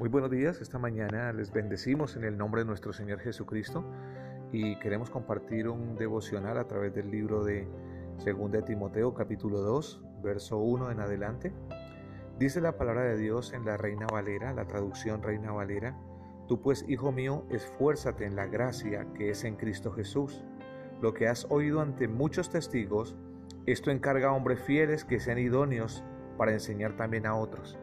Muy buenos días, esta mañana les bendecimos en el nombre de nuestro Señor Jesucristo y queremos compartir un devocional a través del libro de 2 de Timoteo capítulo 2, verso 1 en adelante. Dice la palabra de Dios en la Reina Valera, la traducción Reina Valera, Tú pues, hijo mío, esfuérzate en la gracia que es en Cristo Jesús. Lo que has oído ante muchos testigos, esto encarga a hombres fieles que sean idóneos para enseñar también a otros.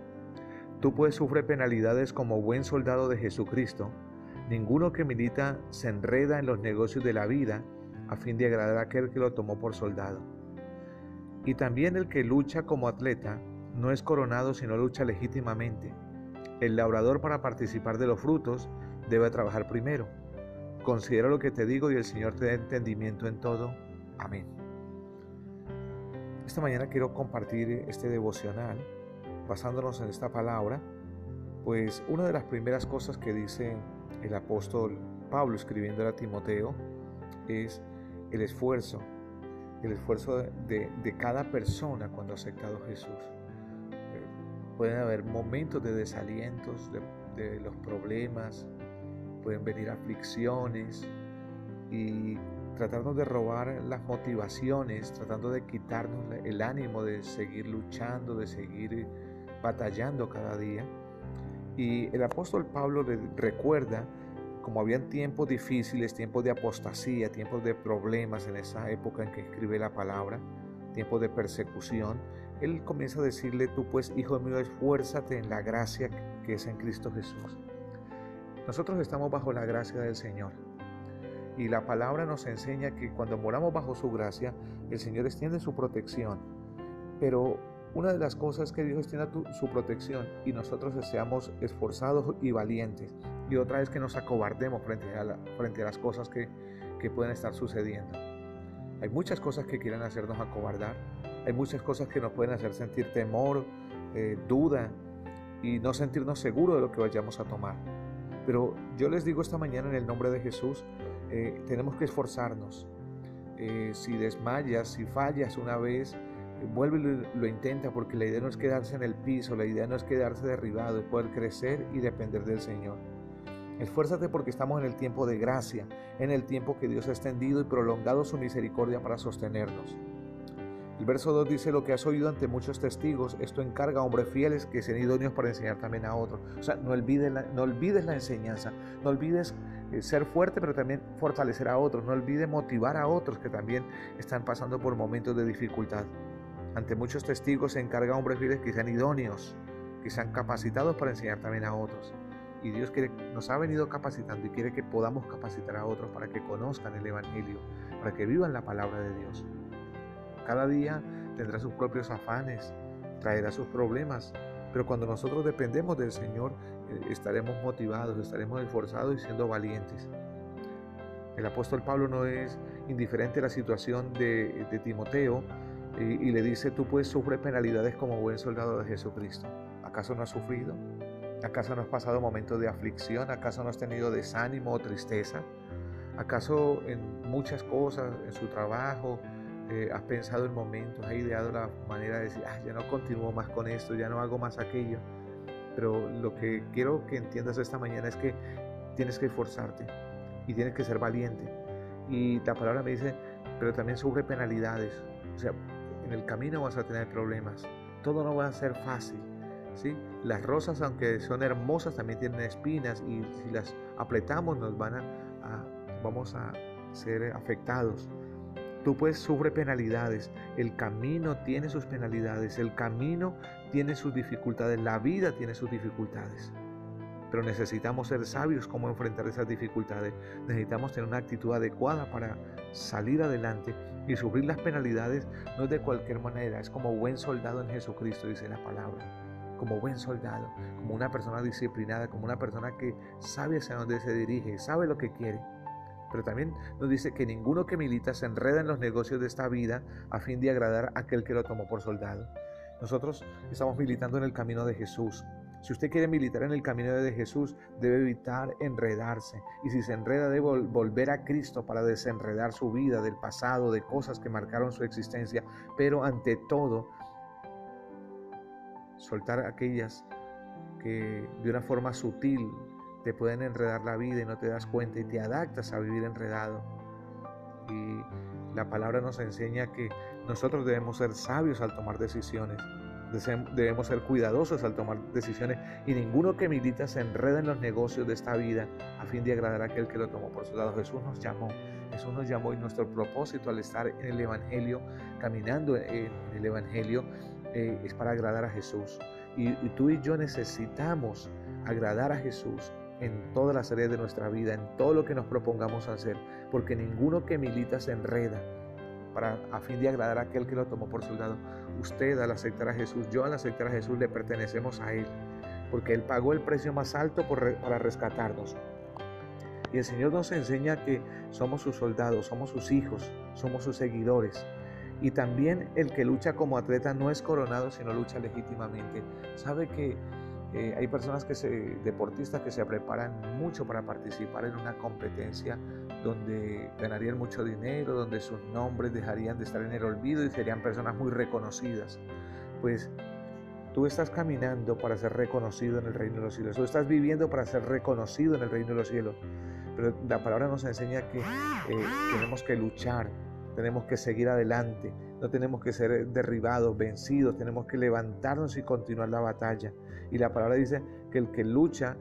Tú puedes sufrir penalidades como buen soldado de Jesucristo. Ninguno que milita se enreda en los negocios de la vida a fin de agradar a aquel que lo tomó por soldado. Y también el que lucha como atleta no es coronado sino lucha legítimamente. El labrador para participar de los frutos debe trabajar primero. Considera lo que te digo y el Señor te dé entendimiento en todo. Amén. Esta mañana quiero compartir este devocional basándonos en esta palabra, pues una de las primeras cosas que dice el apóstol Pablo escribiendo a Timoteo es el esfuerzo, el esfuerzo de, cada persona cuando ha aceptado a Jesús. Eh, pueden haber momentos de desalientos, de, los problemas, pueden venir aflicciones y tratarnos de robar las motivaciones, tratando de quitarnos el ánimo de seguir luchando, de seguir batallando cada día. Y el apóstol Pablo le recuerda, como habían tiempos difíciles, tiempos de apostasía, tiempos de problemas en esa época en que escribe la palabra, tiempos de persecución, él comienza a decirle, tú pues, hijo mío, esfuérzate en la gracia que es en Cristo Jesús. Nosotros estamos bajo la gracia del Señor. Y la palabra nos enseña que cuando moramos bajo su gracia, el Señor extiende su protección. Pero una de las cosas que Dios extienda su protección y nosotros seamos esforzados y valientes. Y otra es que nos acobardemos frente a, frente a las cosas que, pueden estar sucediendo. Hay muchas cosas que quieren hacernos acobardar. Hay muchas cosas que nos pueden hacer sentir temor, eh, duda y no sentirnos seguros de lo que vayamos a tomar. Pero yo les digo esta mañana en el nombre de Jesús, eh, tenemos que esforzarnos. Eh, si desmayas, si fallas una vez, vuelve y lo, intenta porque la idea no es quedarse en el piso, la idea no es quedarse derribado, es poder crecer y depender del Señor. Esfuérzate porque estamos en el tiempo de gracia, en el tiempo que Dios ha extendido y prolongado su misericordia para sostenernos. El verso 2 dice, lo que has oído ante muchos testigos, esto encarga a hombres fieles que sean idóneos para enseñar también a otros. O sea, no olvides la, no olvides la enseñanza, no olvides eh, ser fuerte, pero también fortalecer a otros, no olvides motivar a otros que también están pasando por momentos de dificultad. Ante muchos testigos se encarga hombres fieles que sean idóneos, que sean capacitados para enseñar también a otros. Y Dios quiere, nos ha venido capacitando y quiere que podamos capacitar a otros para que conozcan el Evangelio, para que vivan la palabra de Dios. Cada día tendrá sus propios afanes, traerá sus problemas, pero cuando nosotros dependemos del Señor, eh, estaremos motivados, estaremos esforzados y siendo valientes. El apóstol Pablo no es indiferente a la situación de Timoteo, y, le dice, tú puedes sufrir penalidades como buen soldado de Jesucristo. ¿Acaso no has sufrido? ¿Acaso no has pasado momentos de aflicción? ¿Acaso no has tenido desánimo o tristeza? ¿Acaso en muchas cosas, en su trabajo, eh, has pensado en momentos, has ideado la manera de decir, ah, ya no continúo más con esto, ya no hago más aquello? Pero lo que quiero que entiendas esta mañana es que tienes que esforzarte y tienes que ser valiente. Y la palabra me dice, pero también sufre penalidades. O sea, en el camino vas a tener problemas. Todo no va a ser fácil. ¿sí? Las rosas, aunque son hermosas, también tienen espinas y si las apretamos nos van a, vamos a ser afectados. Tú puedes sufrir penalidades. El camino tiene sus penalidades. El camino tiene sus dificultades. La vida tiene sus dificultades. Pero necesitamos ser sabios cómo enfrentar esas dificultades. Necesitamos tener una actitud adecuada para salir adelante y sufrir las penalidades no es de cualquier manera, es como buen soldado en Jesucristo, dice la palabra. Como buen soldado, como una persona disciplinada, como una persona que sabe hacia dónde se dirige, sabe lo que quiere. Pero también nos dice que ninguno que milita se enreda en los negocios de esta vida a fin de agradar a aquel que lo tomó por soldado. Nosotros estamos militando en el camino de Jesús, si usted quiere militar en el camino de Jesús, debe evitar enredarse. Y si se enreda, debe volver a Cristo para desenredar su vida del pasado, de cosas que marcaron su existencia. Pero ante todo, soltar aquellas que de una forma sutil te pueden enredar la vida y no te das cuenta y te adaptas a vivir enredado. Y la palabra nos enseña que nosotros debemos ser sabios al tomar decisiones, debemos ser cuidadosos al tomar decisiones y ninguno que milita se enreda en los negocios de esta vida a fin de agradar a aquel que lo tomó por su lado. Jesús nos llamó, Jesús nos llamó y nuestro propósito al estar en el Evangelio, caminando en el Evangelio, eh, es para agradar a Jesús. Y, y tú y yo necesitamos agradar a Jesús en todas las áreas de nuestra vida, en todo lo que nos propongamos hacer, porque ninguno que milita se enreda para, a fin de agradar a aquel que lo tomó por soldado. Usted al aceptar a Jesús, yo al aceptar a Jesús le pertenecemos a Él, porque Él pagó el precio más alto para rescatarnos. Y el Señor nos enseña que somos sus soldados, somos sus hijos, somos sus seguidores. Y también el que lucha como atleta no es coronado, sino lucha legítimamente. Sabe que eh, hay personas que se, deportistas que se preparan mucho para participar en una competencia donde ganarían mucho dinero, donde sus nombres dejarían de estar en el olvido y serían personas muy reconocidas. Pues tú estás caminando para ser reconocido en el reino de los cielos, tú estás viviendo para ser reconocido en el reino de los cielos. Pero la palabra nos enseña que eh, tenemos que luchar, tenemos que seguir adelante, no tenemos que ser derribados, vencidos, tenemos que levantarnos y continuar la batalla. Y la palabra dice que el que lucha,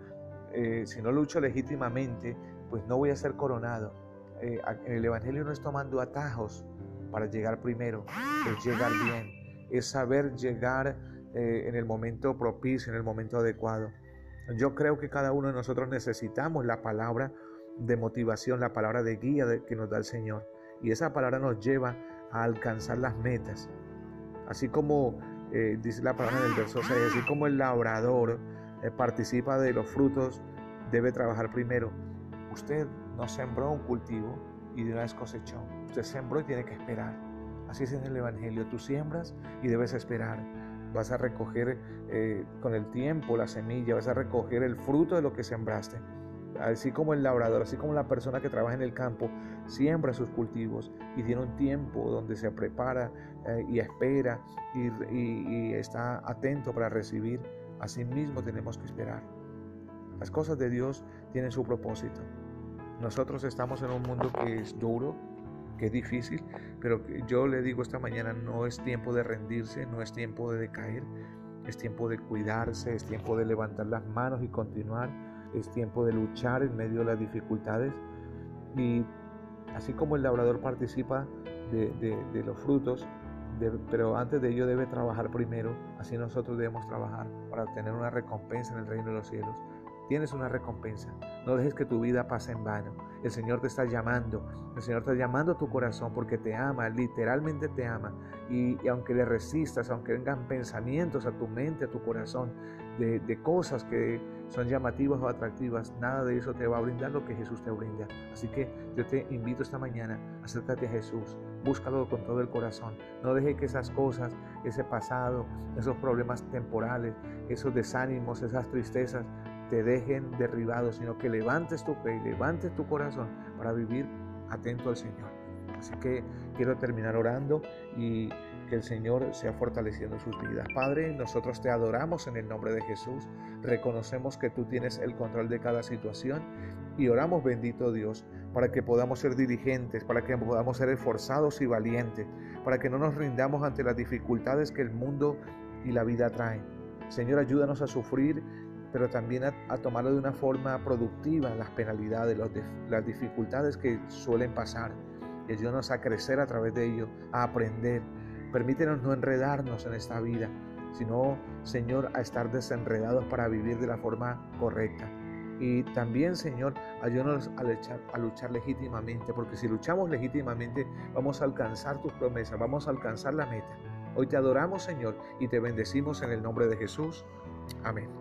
eh, si no lucha legítimamente, pues no voy a ser coronado. Eh, en el Evangelio no es tomando atajos para llegar primero, es llegar bien, es saber llegar eh, en el momento propicio, en el momento adecuado. Yo creo que cada uno de nosotros necesitamos la palabra de motivación, la palabra de guía que nos da el Señor. Y esa palabra nos lleva a alcanzar las metas. Así como eh, dice la palabra del verso 6, así como el labrador participa de los frutos, debe trabajar primero. Usted no sembró un cultivo y de una vez cosechó. Usted sembró y tiene que esperar. Así es en el Evangelio. Tú siembras y debes esperar. Vas a recoger eh, con el tiempo la semilla, vas a recoger el fruto de lo que sembraste así como el labrador, así como la persona que trabaja en el campo, siembra sus cultivos y tiene un tiempo donde se prepara eh, y espera y, está atento para recibir, así mismo tenemos que esperar. Las cosas de Dios tienen su propósito. Nosotros estamos en un mundo que es duro, que es difícil, pero yo le digo esta mañana, no es tiempo de rendirse, no es tiempo de decaer, es tiempo de cuidarse, es tiempo de levantar las manos y continuar es tiempo de luchar en medio de las dificultades y así como el labrador participa de, los frutos, pero antes de ello debe trabajar primero, así nosotros debemos trabajar para obtener una recompensa en el reino de los cielos. Tienes una recompensa. No dejes que tu vida pase en vano. El Señor te está llamando. El Señor está llamando a tu corazón porque te ama, literalmente te ama. Y, aunque le resistas, aunque vengan pensamientos a tu mente, a tu corazón, de, cosas que son llamativas o atractivas, nada de eso te va a brindar lo que Jesús te brinda. Así que yo te invito esta mañana, acércate a Jesús, búscalo con todo el corazón. No deje que esas cosas, ese pasado, esos problemas temporales, esos desánimos, esas tristezas, te dejen derribados, sino que levantes tu fe y levantes tu corazón para vivir atento al Señor. Así que quiero terminar orando y que el Señor sea fortaleciendo sus vidas. Padre, nosotros te adoramos en el nombre de Jesús, reconocemos que tú tienes el control de cada situación y oramos, bendito Dios, para que podamos ser diligentes, para que podamos ser esforzados y valientes, para que no nos rindamos ante las dificultades que el mundo y la vida traen. Señor, ayúdanos a sufrir pero también a, tomarlo de una forma productiva, las penalidades, las dificultades que suelen pasar. Y ayúdanos a crecer a través de ello, a aprender. Permítenos no enredarnos en esta vida, sino, Señor, a estar desenredados para vivir de la forma correcta. Y también, Señor, ayúdanos a a luchar legítimamente, porque si luchamos legítimamente, vamos a alcanzar tus promesas, vamos a alcanzar la meta. Hoy te adoramos, Señor, y te bendecimos en el nombre de Jesús. Amén.